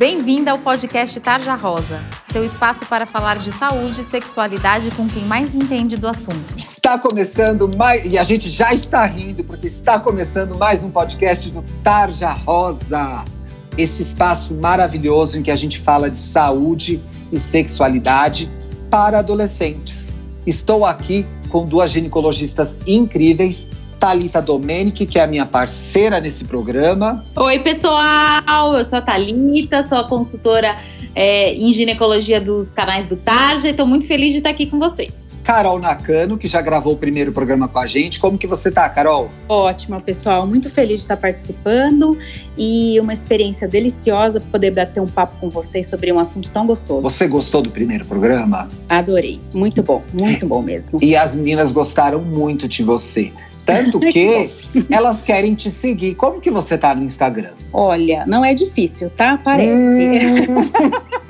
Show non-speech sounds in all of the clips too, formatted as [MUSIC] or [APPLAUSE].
Bem-vinda ao podcast Tarja Rosa, seu espaço para falar de saúde e sexualidade com quem mais entende do assunto. Está começando mais. E a gente já está rindo, porque está começando mais um podcast do Tarja Rosa. Esse espaço maravilhoso em que a gente fala de saúde e sexualidade para adolescentes. Estou aqui com duas ginecologistas incríveis Talita Domenic, que é a minha parceira nesse programa. Oi, pessoal! Eu sou a Talita, sou a consultora é, em ginecologia dos canais do Tarja e estou muito feliz de estar aqui com vocês. Carol Nakano, que já gravou o primeiro programa com a gente. Como que você tá, Carol? Ótima, pessoal. Muito feliz de estar participando e uma experiência deliciosa poder bater um papo com vocês sobre um assunto tão gostoso. Você gostou do primeiro programa? Adorei. Muito bom, muito [LAUGHS] bom mesmo. E as meninas gostaram muito de você. Tanto [LAUGHS] que elas querem te seguir. Como que você tá no Instagram? Olha, não é difícil, tá? Parece. Hum.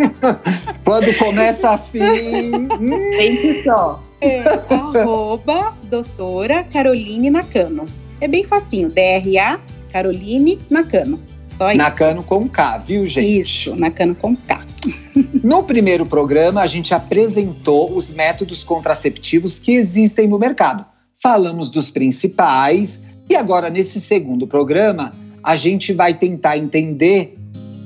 [LAUGHS] Quando começa assim. Hum. Só. É, arroba doutora Caroline Nakano. É bem facinho. DRA Caroline Nakano. Só isso. Nakano com K, viu, gente? Isso, Nakano com K. [LAUGHS] No primeiro programa, a gente apresentou os métodos contraceptivos que existem no mercado falamos dos principais e agora nesse segundo programa a gente vai tentar entender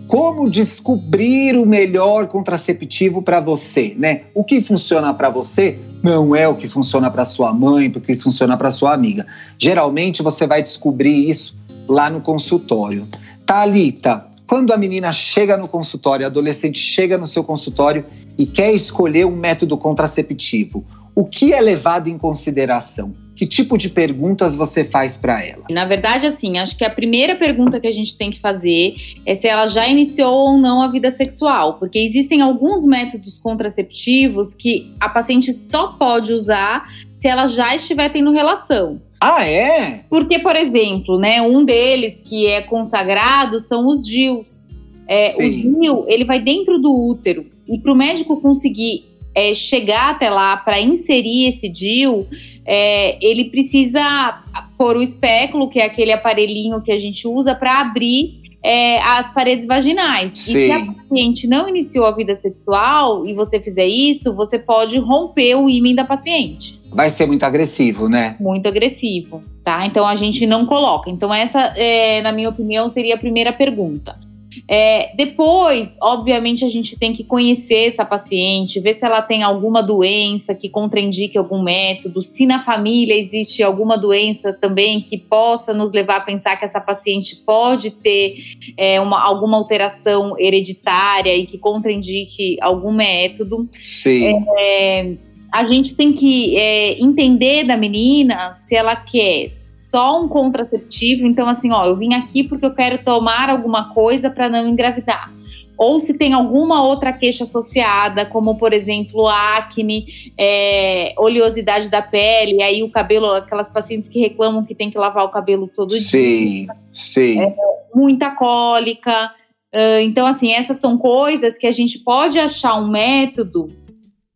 como descobrir o melhor contraceptivo para você, né? O que funciona para você não é o que funciona para sua mãe, o que funciona para sua amiga. Geralmente você vai descobrir isso lá no consultório. Talita, quando a menina chega no consultório, a adolescente chega no seu consultório e quer escolher um método contraceptivo, o que é levado em consideração? Que tipo de perguntas você faz para ela? Na verdade, assim, acho que a primeira pergunta que a gente tem que fazer é se ela já iniciou ou não a vida sexual, porque existem alguns métodos contraceptivos que a paciente só pode usar se ela já estiver tendo relação. Ah, é? Porque, por exemplo, né, um deles que é consagrado são os DIUs. É, o DIU, ele vai dentro do útero. E para o médico conseguir é, chegar até lá para inserir esse DIU, é, ele precisa pôr o espéculo, que é aquele aparelhinho que a gente usa para abrir é, as paredes vaginais. Sim. E se a paciente não iniciou a vida sexual e você fizer isso, você pode romper o ímã da paciente. Vai ser muito agressivo, né? Muito agressivo, tá? Então a gente não coloca. Então, essa, é, na minha opinião, seria a primeira pergunta. É, depois, obviamente, a gente tem que conhecer essa paciente, ver se ela tem alguma doença que contraindique algum método, se na família existe alguma doença também que possa nos levar a pensar que essa paciente pode ter é, uma, alguma alteração hereditária e que contraindique algum método. Sim. É, a gente tem que é, entender da menina se ela quer só um contraceptivo. Então, assim, ó, eu vim aqui porque eu quero tomar alguma coisa para não engravidar. Ou se tem alguma outra queixa associada, como por exemplo acne, é, oleosidade da pele, aí o cabelo, aquelas pacientes que reclamam que tem que lavar o cabelo todo sim, dia. Sim, sim. É, muita cólica. Uh, então, assim, essas são coisas que a gente pode achar um método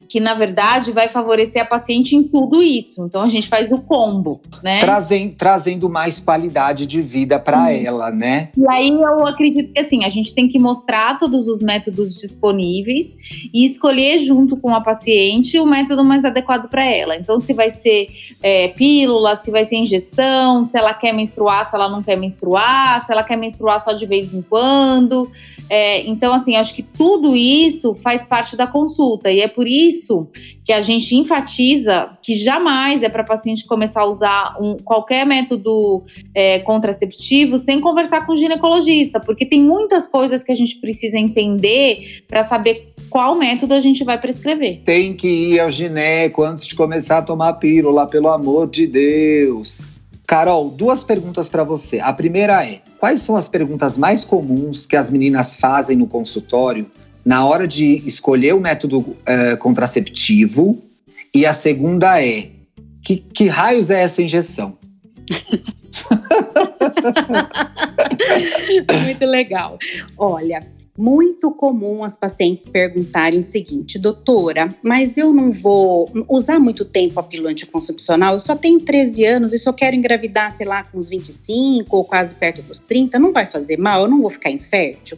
que na verdade vai favorecer a paciente em tudo isso. Então a gente faz o combo, né? Trazem, trazendo mais qualidade de vida para ela, né? E aí eu acredito que assim, a gente tem que mostrar todos os métodos disponíveis e escolher junto com a paciente o método mais adequado para ela. Então, se vai ser é, pílula, se vai ser injeção, se ela quer menstruar, se ela não quer menstruar, se ela quer menstruar só de vez em quando. É, então, assim, acho que tudo isso faz parte da consulta e é por isso isso que a gente enfatiza que jamais é para paciente começar a usar um, qualquer método é, contraceptivo sem conversar com o ginecologista, porque tem muitas coisas que a gente precisa entender para saber qual método a gente vai prescrever. Tem que ir ao gineco antes de começar a tomar pílula, pelo amor de Deus. Carol, duas perguntas para você. A primeira é: quais são as perguntas mais comuns que as meninas fazem no consultório na hora de escolher o método é, contraceptivo. E a segunda é: que, que raios é essa injeção? [LAUGHS] Muito legal. Olha, muito comum as pacientes perguntarem o seguinte, doutora, mas eu não vou usar muito tempo a pílula anticoncepcional, eu só tenho 13 anos e só quero engravidar, sei lá, com uns 25 ou quase perto dos 30, não vai fazer mal, eu não vou ficar infértil?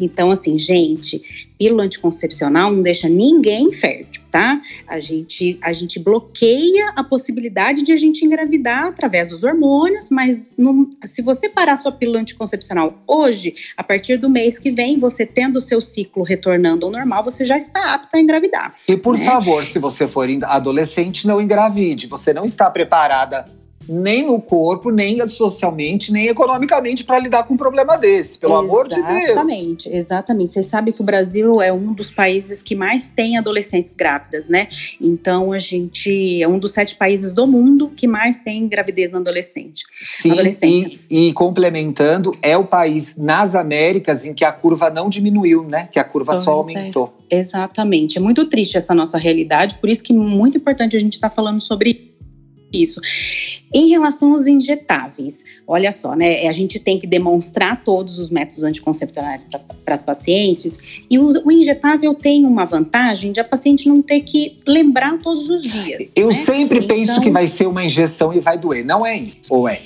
Então, assim, gente, pílula anticoncepcional não deixa ninguém fértil, tá? A gente, a gente bloqueia a possibilidade de a gente engravidar através dos hormônios, mas não, se você parar sua pílula anticoncepcional hoje, a partir do mês que vem, você tendo o seu ciclo retornando ao normal, você já está apto a engravidar. E por né? favor, se você for adolescente, não engravide. Você não está preparada nem no corpo, nem socialmente, nem economicamente para lidar com um problema desse, pelo exatamente, amor de Deus. Exatamente, exatamente. Você sabe que o Brasil é um dos países que mais tem adolescentes grávidas, né? Então a gente é um dos sete países do mundo que mais tem gravidez na adolescente. Sim, e, e, complementando, é o país nas Américas em que a curva não diminuiu, né? Que a curva só aumentou. É. Exatamente. É muito triste essa nossa realidade, por isso que é muito importante a gente estar tá falando sobre isso. Em relação aos injetáveis, olha só, né? A gente tem que demonstrar todos os métodos anticoncepcionais para as pacientes, e o, o, injetável tem uma vantagem de a paciente não ter que lembrar todos os dias. Eu né? sempre então, penso que vai ser uma injeção e vai doer, não é isso? Ou é?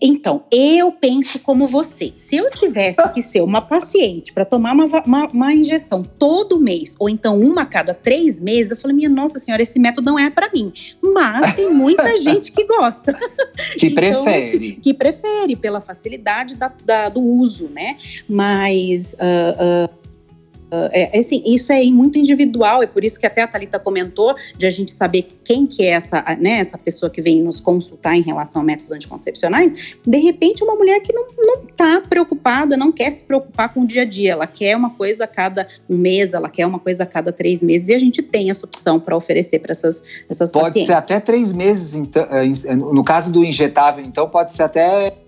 Então, eu penso como você. Se eu tivesse que ser uma paciente para tomar uma, uma, uma, injeção todo mês, ou então uma a cada três meses, eu falei, minha nossa senhora, esse método não é para mim. Mas tem muita [LAUGHS] gente que gosta. [LAUGHS] Que então, prefere. Assim, que prefere, pela facilidade da, da, do uso, né? Mas. Uh, uh, é, é, assim, isso é muito individual, é por isso que até a Thalita comentou de a gente saber quem que é essa, né, essa pessoa que vem nos consultar em relação a métodos anticoncepcionais. De repente, uma mulher que não, não tá preocupada, não quer se preocupar com o dia a dia, ela quer uma coisa a cada um mês, ela quer uma coisa a cada três meses, e a gente tem essa opção para oferecer para essas, essas pode pacientes. Ser até três meses, então, é, no caso do injetável, então, pode ser até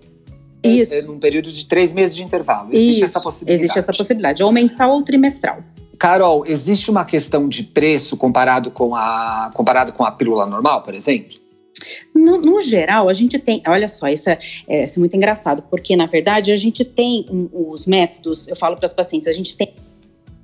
isso. É, num período de três meses de intervalo. Existe Isso. essa possibilidade. Existe essa possibilidade, ou mensal ou trimestral. Carol, existe uma questão de preço comparado com a, comparado com a pílula normal, por exemplo? No, no, geral, a gente tem. Olha só, isso é, é, isso é, muito engraçado, porque na verdade a gente tem um, os métodos, eu falo para as pacientes, a gente tem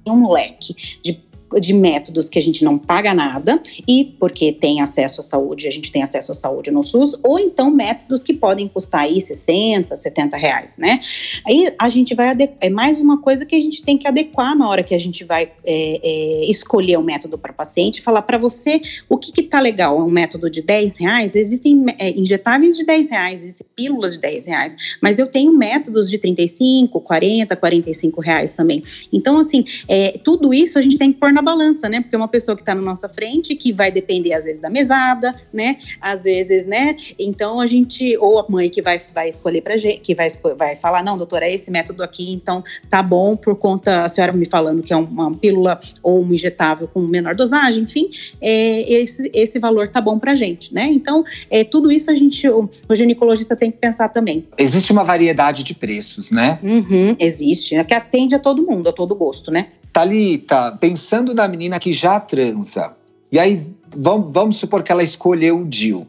um leque de de métodos que a gente não paga nada e porque tem acesso à saúde, a gente tem acesso à saúde no SUS, ou então métodos que podem custar aí 60, 70 reais, né? Aí a gente vai é mais uma coisa que a gente tem que adequar na hora que a gente vai é, é, escolher o um método para paciente, falar para você o que que tá legal, é um método de 10 reais, existem é, injetáveis de 10 reais, existem pílulas de 10 reais, mas eu tenho métodos de 35, 40, 45 reais também. Então, assim, é, tudo isso a gente tem que pôr na balança, né? Porque é uma pessoa que está na nossa frente, que vai depender às vezes da mesada, né? Às vezes, né? Então a gente, ou a mãe que vai, vai escolher pra gente, que vai, vai falar, não, doutora, é esse método aqui, então tá bom por conta, a senhora me falando que é uma pílula ou um injetável com menor dosagem, enfim, é, esse, esse valor tá bom pra gente, né? Então, é, tudo isso a gente, o, o ginecologista tem que pensar também. Existe uma variedade de preços, né? Uhum, existe, é que atende a todo mundo, a todo gosto, né? Talita, pensando na menina que já transa, e aí vamos, supor que ela escolheu o DIL.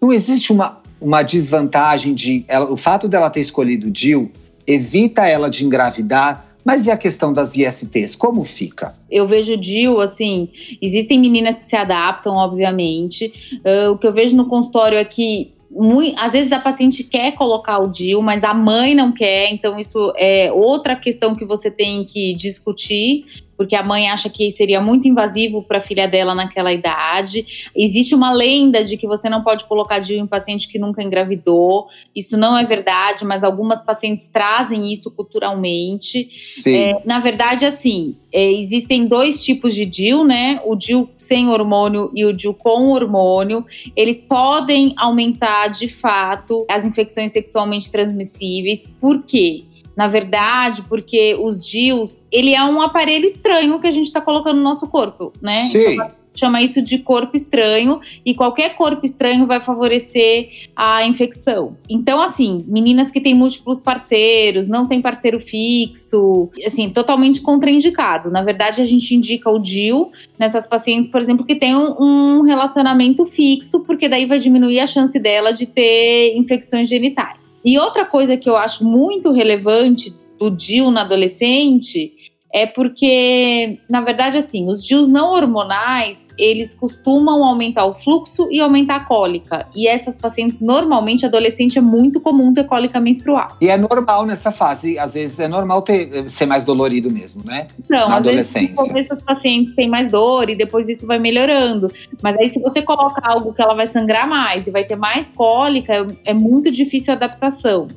Não existe uma, uma desvantagem de. Ela, o fato dela ter escolhido o DIL evita ela de engravidar, mas e a questão das ISTs, como fica? Eu vejo o DIL, assim, existem meninas que se adaptam, obviamente. Uh, o que eu vejo no consultório é que muito, às vezes a paciente quer colocar o DIL, mas a mãe não quer, então isso é outra questão que você tem que discutir porque a mãe acha que seria muito invasivo para a filha dela naquela idade. Existe uma lenda de que você não pode colocar DIU em paciente que nunca engravidou. Isso não é verdade, mas algumas pacientes trazem isso culturalmente. É, na verdade, assim, é, existem dois tipos de DIU, né? O DIU sem hormônio e o DIU com hormônio. Eles podem aumentar, de fato, as infecções sexualmente transmissíveis. Por quê? Na verdade, porque os DIUs, ele é um aparelho estranho que a gente está colocando no nosso corpo, né? Sim. Então, chama isso de corpo estranho e qualquer corpo estranho vai favorecer a infecção. Então, assim, meninas que têm múltiplos parceiros, não tem parceiro fixo, assim, totalmente contraindicado. Na verdade, a gente indica o DIU nessas pacientes, por exemplo, que têm um relacionamento fixo, porque daí vai diminuir a chance dela de ter infecções genitais. E outra coisa que eu acho muito relevante do DIU na adolescente é porque, na verdade, assim, os DIUs não hormonais, eles costumam aumentar o fluxo e aumentar a cólica. E essas pacientes, normalmente, adolescente, é muito comum ter cólica menstrual. E é normal nessa fase, às vezes é normal ter, ser mais dolorido mesmo, né? Então, Na às adolescência. vezes, essas pacientes têm mais dor e depois isso vai melhorando. Mas aí, se você coloca algo que ela vai sangrar mais e vai ter mais cólica, é muito difícil a adaptação.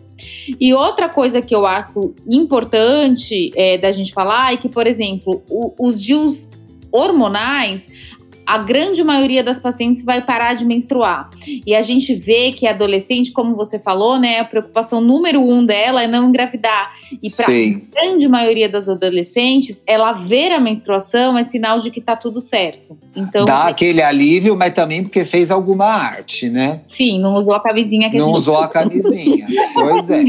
E outra coisa que eu acho importante é, da gente falar é que, por exemplo, o, os DIUs hormonais, a grande maioria das pacientes vai parar de menstruar. E a gente vê que a adolescente, como você falou, né, a preocupação número um dela é não engravidar. E para a grande maioria das adolescentes, ela ver a menstruação é sinal de que tá tudo certo. Então dá é... aquele alívio, mas também porque fez alguma arte, né? Sim, não usou a camisinha que não a gente... usou a camisinha. [LAUGHS] pois é.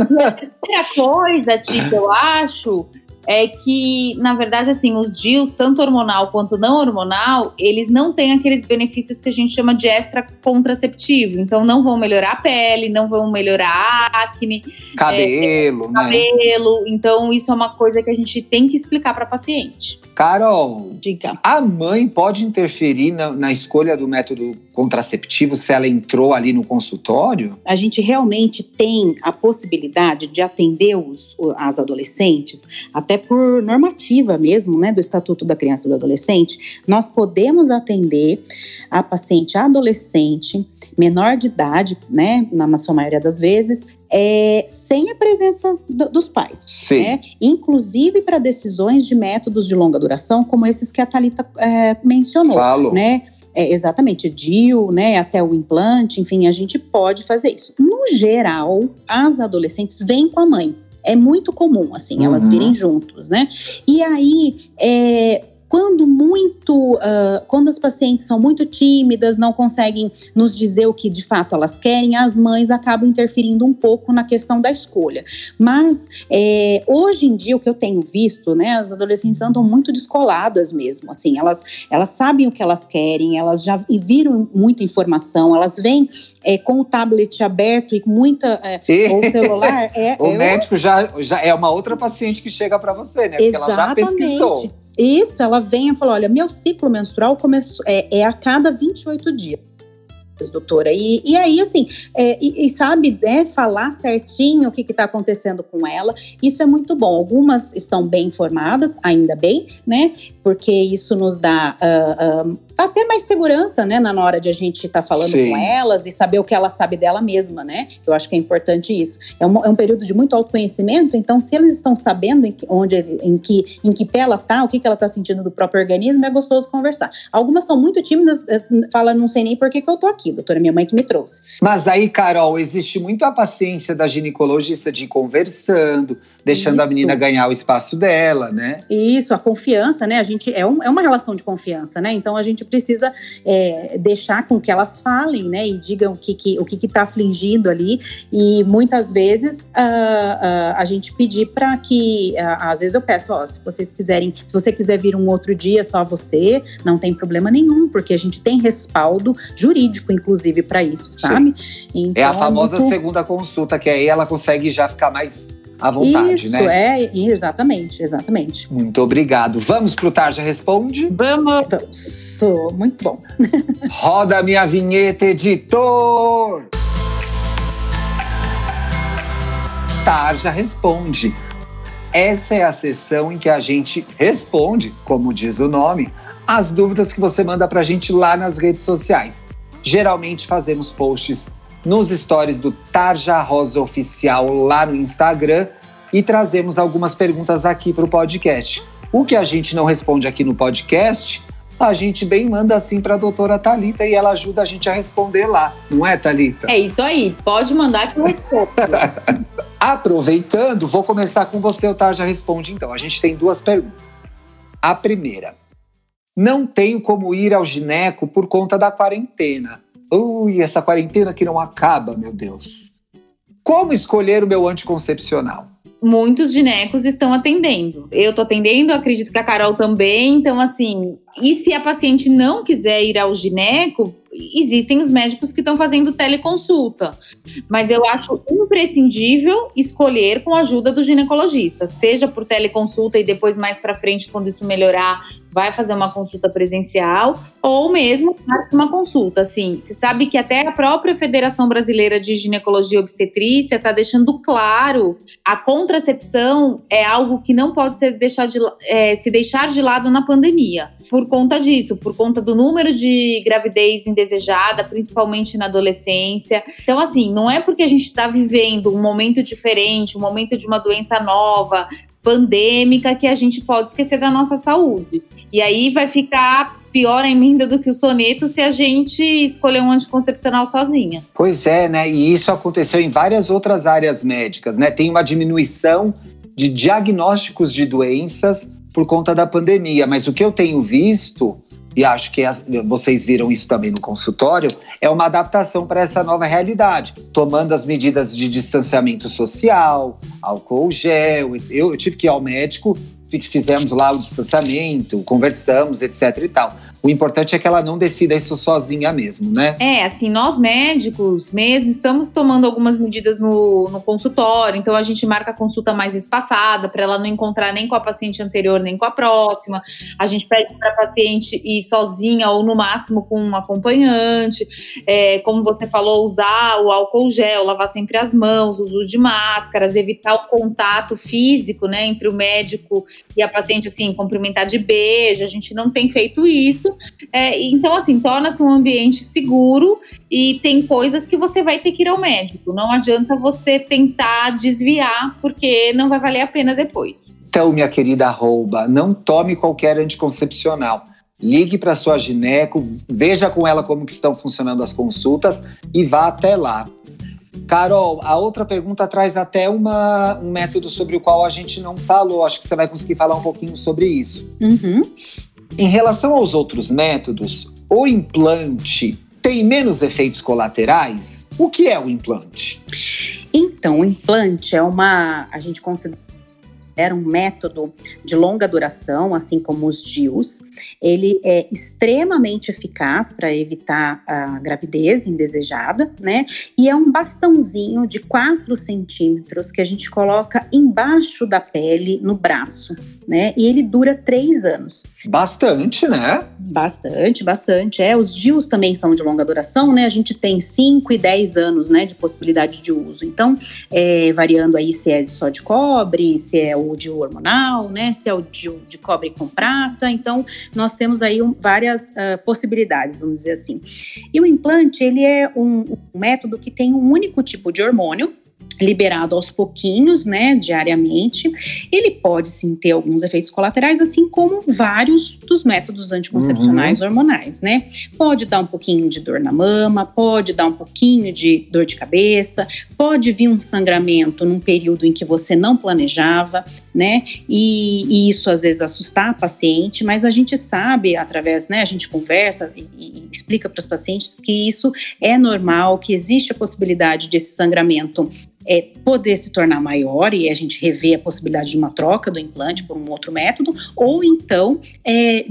a terceira coisa, Tito, eu acho é que, na verdade, assim, os DIUs, tanto hormonal quanto não hormonal, eles não têm aqueles benefícios que a gente chama de extra contraceptivo. Então, não vão melhorar a pele, não vão melhorar a acne. Cabelo, é, né? Cabelo. Então, isso é uma coisa que a gente tem que explicar para paciente. Carol, Diga. a mãe pode interferir na, na, escolha do método contraceptivo se ela entrou ali no consultório? A gente realmente tem a possibilidade de atender os, as adolescentes, até por normativa mesmo, né, do Estatuto da Criança e do Adolescente, nós podemos atender a paciente adolescente, menor de idade, né, na sua maioria das vezes, é, sem a presença do, dos pais. Sim. Né? Inclusive para decisões de métodos de longa duração, como esses que a Thalita é, mencionou. Falo. Né? É, exatamente, DIU, né, até o implante, enfim, a gente pode fazer isso. No geral, as adolescentes vêm com a mãe. É muito comum, assim, elas uhum. virem juntos, né? E aí, é, quando muito, uh, quando as pacientes são muito tímidas, não conseguem nos dizer o que de fato elas querem, as mães acabam interferindo um pouco na questão da escolha. Mas é, hoje em dia o que eu tenho visto, né, as adolescentes andam muito descoladas mesmo, assim, elas, elas sabem o que elas querem, elas já viram muita informação, elas vêm é, com o tablet aberto e muita é, ou o celular. [LAUGHS] É, o médico já, já é uma outra paciente que chega para você, né? Porque Exatamente. ela já pesquisou. Isso, ela vem e falou: olha, meu ciclo menstrual começou, é, é a cada 28 dias doutora. E, e aí, assim, é, e, e, sabe, né, falar certinho o que está acontecendo com ela, isso é muito bom. Algumas estão bem informadas, ainda bem, né? Porque isso nos dá uh, uh, até mais segurança, né, na hora de a gente estar tá falando Sim. com elas e saber o que ela sabe dela mesma, né? Que eu acho que é importante isso. É um, é um período de muito autoconhecimento, então, se eles estão sabendo em que, onde, em que, em que pé ela tá, o que, que ela está sentindo do próprio organismo, é gostoso conversar. Algumas são muito tímidas, eh, falam, não sei nem por que, que eu tô aqui aqui, doutora, minha mãe que me trouxe. Mas aí, Carol, existe muito a paciência da ginecologista de ir conversando, deixando Isso. a menina ganhar o espaço dela, né? Isso, a confiança, né? A gente é, um, é uma relação de confiança, né? Então a gente precisa é, deixar com que elas falem, né? E digam o que, que o que está afligindo ali. E muitas vezes uh, uh, a gente pedir para que, uh, às vezes eu peço, ó, se vocês quiserem, se você quiser vir um outro dia só você, não tem problema nenhum, porque a gente tem respaldo jurídico inclusive, para isso, sabe? Então, é a famosa muito... segunda consulta, que aí ela consegue já ficar mais à vontade, Isso, né? é, exatamente, exatamente. Muito obrigado. Vamos pro Tarja Responde? Vamos! Vamos. Muito bom. [LAUGHS] Roda minha vinheta, editor! Tarja Responde. Essa é a sessão em que a gente responde, como diz o nome, as dúvidas que você manda pra gente lá nas redes sociais. Geralmente fazemos posts nos stories do Tarja Rosa Oficial lá no Instagram e trazemos algumas perguntas aqui para o podcast. O que a gente não responde aqui no podcast, a gente bem manda assim para a doutora Talita e ela ajuda a gente a responder lá, não é, Talita? É isso aí, pode mandar que eu respondo. [LAUGHS] Aproveitando, vou começar com você, o Tarja Responde então. A gente tem duas perguntas. A primeira, não tenho como ir ao gineco por conta da quarentena. Ui, essa quarentena que não acaba, meu Deus. Como escolher o meu anticoncepcional? Muitos ginecos estão atendendo. Eu tô atendendo, acredito que a Carol também. Então, assim, e se a paciente não quiser ir ao gineco, existem os médicos que estão fazendo teleconsulta. Mas eu acho imprescindível escolher com a ajuda do ginecologista, seja por teleconsulta e depois mais para frente, quando isso melhorar, vai fazer uma consulta presencial ou mesmo uma consulta. Assim, se sabe que até a própria Federação Brasileira de Ginecologia e Obstetrícia está deixando claro a contracepção é algo que não pode ser deixar de, é, se deixar de lado na pandemia. Por conta disso, por conta do número de gravidez indesejada, principalmente na adolescência. Então, assim, não é porque a gente está vivendo um momento diferente, um momento de uma doença nova, pandêmica que a gente pode esquecer da nossa saúde. E aí vai ficar pior ainda do que o soneto se a gente escolher um anticoncepcional sozinha. Pois é, né? E isso aconteceu em várias outras áreas médicas, né? Tem uma diminuição de diagnósticos de doenças por conta da pandemia, mas o que eu tenho visto e acho que vocês viram isso também no consultório, é uma adaptação para essa nova realidade, tomando as medidas de distanciamento social, álcool gel. Eu, eu tive que ir ao médico, fizemos lá o distanciamento, conversamos, etc e tal. O importante é que ela não decida isso sozinha mesmo, né? É, assim, nós médicos mesmo estamos tomando algumas medidas no, no consultório, então a gente marca a consulta mais espaçada para ela não encontrar nem com a paciente anterior nem com a próxima. A gente pede para a paciente ir sozinha ou no máximo com um acompanhante. É, como você falou, usar o álcool gel, lavar sempre as mãos, uso de máscaras, evitar o contato físico, né, entre o médico e a paciente, assim, cumprimentar de beijo. A gente não tem feito isso isso. É, então, assim, torna-se um ambiente seguro e tem coisas que você vai ter que ir ao médico. Não adianta você tentar desviar, porque não vai valer a pena depois. Então, minha querida arroba, não tome qualquer anticoncepcional. Ligue para sua gineco, veja com ela como que estão funcionando as consultas e vá até lá. Carol, a outra pergunta traz até uma, um método sobre o qual a gente não falou. Acho que você vai conseguir falar um pouquinho sobre isso. Uhum. Em relação aos outros métodos, o implante tem menos efeitos colaterais? O que é o implante? Então, o implante é uma. A gente considera era um método de longa duração, assim como os DIUs. Ele é extremamente eficaz para evitar a gravidez indesejada, né? E é um bastãozinho de 4 centímetros que a gente coloca embaixo da pele, no braço, né? E ele dura três anos. Bastante, né? Bastante, bastante. É, os DIUs também são de longa duração, né? A gente tem 5 e 10 anos, né, de possibilidade de uso. Então, é, variando aí se é só de cobre, se é o DIU hormonal, né? Se é o DIU de cobre com prata. Então, nós temos aí um, várias uh, possibilidades, vamos dizer assim. E o implante, ele é um, um método que tem um único tipo de hormônio, liberado aos pouquinhos, né, diariamente. Ele pode sim ter alguns efeitos colaterais, assim como vários dos métodos anticoncepcionais uhum. hormonais, né? Pode dar um pouquinho de dor na mama, pode dar um pouquinho de dor de cabeça, pode vir um sangramento num período em que você não planejava, né? E, e isso às vezes assustar a paciente, mas a gente sabe através, né? A gente conversa e, e explica para os pacientes que isso é normal, que existe a possibilidade desse sangramento é, poder se tornar maior e a gente rever a possibilidade de uma troca do implante por um outro método, ou então é,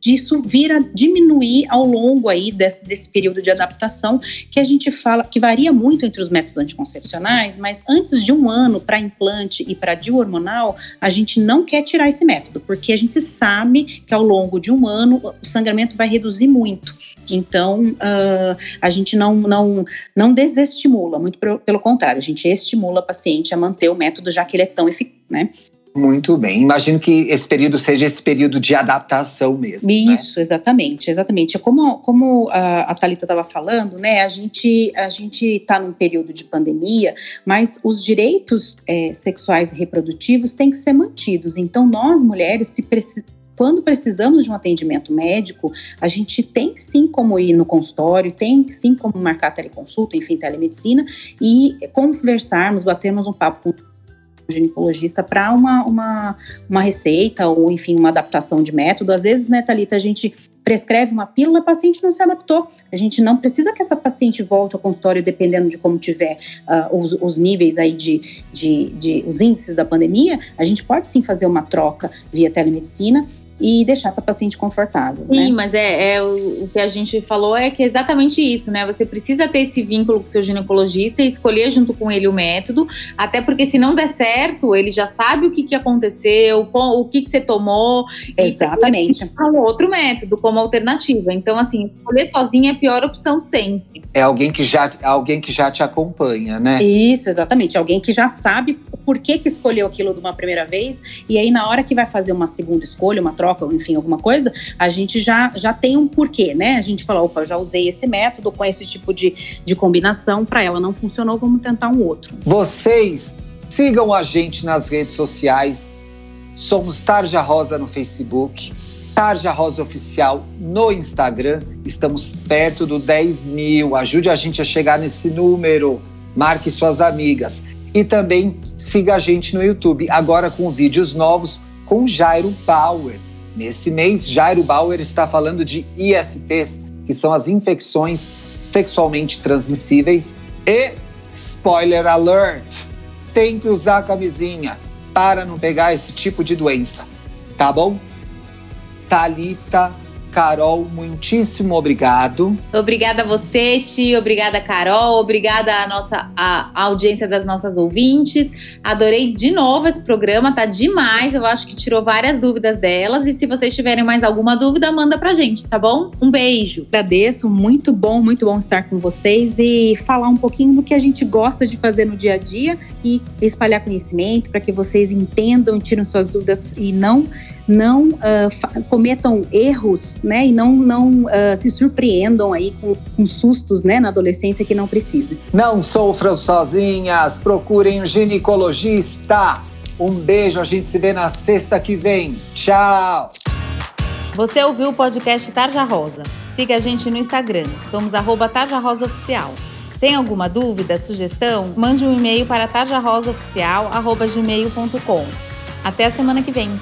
disso vir a diminuir ao longo aí desse, desse, período de adaptação que a gente fala que varia muito entre os métodos anticoncepcionais, mas antes de um ano para implante e para DIU hormonal, a gente não quer tirar esse método, porque a gente sabe que ao longo de um ano o sangramento vai reduzir muito. Então, uh, a gente não, não, não desestimula, muito pelo contrário, a gente estimula a paciente a manter o método, já que ele é tão eficaz, né? Muito bem. Imagino que esse período seja esse período de adaptação mesmo. Né? Isso, né? exatamente, exatamente. Como, como a, Thalita estava falando, né? A gente a está num período de pandemia, mas os direitos é, sexuais e reprodutivos têm que ser mantidos. Então, nós mulheres, se precisamos quando precisamos de um atendimento médico, a gente tem sim como ir no consultório, tem sim como marcar teleconsulta, enfim, telemedicina, e conversarmos, batermos um papo com ginecologista para uma, uma, uma receita ou, enfim, uma adaptação de método. Às vezes, né, Thalita, a gente prescreve uma pílula, a paciente não se adaptou. A gente não precisa que essa paciente volte ao consultório dependendo de como tiver uh, os, os, níveis aí de, de, de, os índices da pandemia. A gente pode sim fazer uma troca via telemedicina e deixar essa paciente confortável. Sim, né? mas é, é o, que a gente falou é que é exatamente isso, né? Você precisa ter esse vínculo com o seu ginecologista e escolher junto com ele o método, até porque se não der certo, ele já sabe o que, que aconteceu, o que, que você tomou. Exatamente. E um outro método como alternativa. Então, assim, escolher sozinha é a pior opção sempre. É alguém que já, alguém que já te acompanha, né? Isso, exatamente. Alguém que já sabe por que, que escolheu aquilo de uma primeira vez, e aí na hora que vai fazer uma segunda escolha, uma troca, enfim, alguma coisa, a gente já, já tem um porquê, né? A gente fala, opa, já usei esse método com esse tipo de, de combinação, para ela não funcionou, vamos tentar um outro. Vocês sigam a gente nas redes sociais. Somos Tarja Rosa no Facebook, Tarja Rosa Oficial no Instagram. Estamos perto do 10 mil. Ajude a gente a chegar nesse número. Marque suas amigas. E também siga a gente no YouTube, agora com vídeos novos com Jairo Bauer. Nesse mês, Jairo Bauer está falando de ISTs, que são as infecções sexualmente transmissíveis. E, spoiler alert, tem que usar camisinha para não pegar esse tipo de doença, tá bom? Talita Carol, muitíssimo obrigado. Obrigada a você, Ti. Obrigada, Carol. Obrigada à nossa à audiência das nossas ouvintes. Adorei de novo esse programa, tá demais. Eu acho que tirou várias dúvidas delas. E se vocês tiverem mais alguma dúvida, manda pra gente, tá bom? Um beijo. Agradeço, muito bom, muito bom estar com vocês e falar um pouquinho do que a gente gosta de fazer no dia a dia e espalhar conhecimento para que vocês entendam, tiram suas dúvidas e não não uh, cometam erros, né, e não, não uh, se surpreendam aí com, com, sustos, né, na adolescência que não precisa. Não sofram sozinhas, procurem um ginecologista. Um beijo, a gente se vê na sexta que vem. Tchau! Você ouviu o podcast Tarja Rosa? Siga a gente no Instagram, somos arroba Tarja Rosa Oficial. Tem alguma dúvida, sugestão? Mande um e-mail para tarjarosaoficial.gmail.com. Até a semana que vem!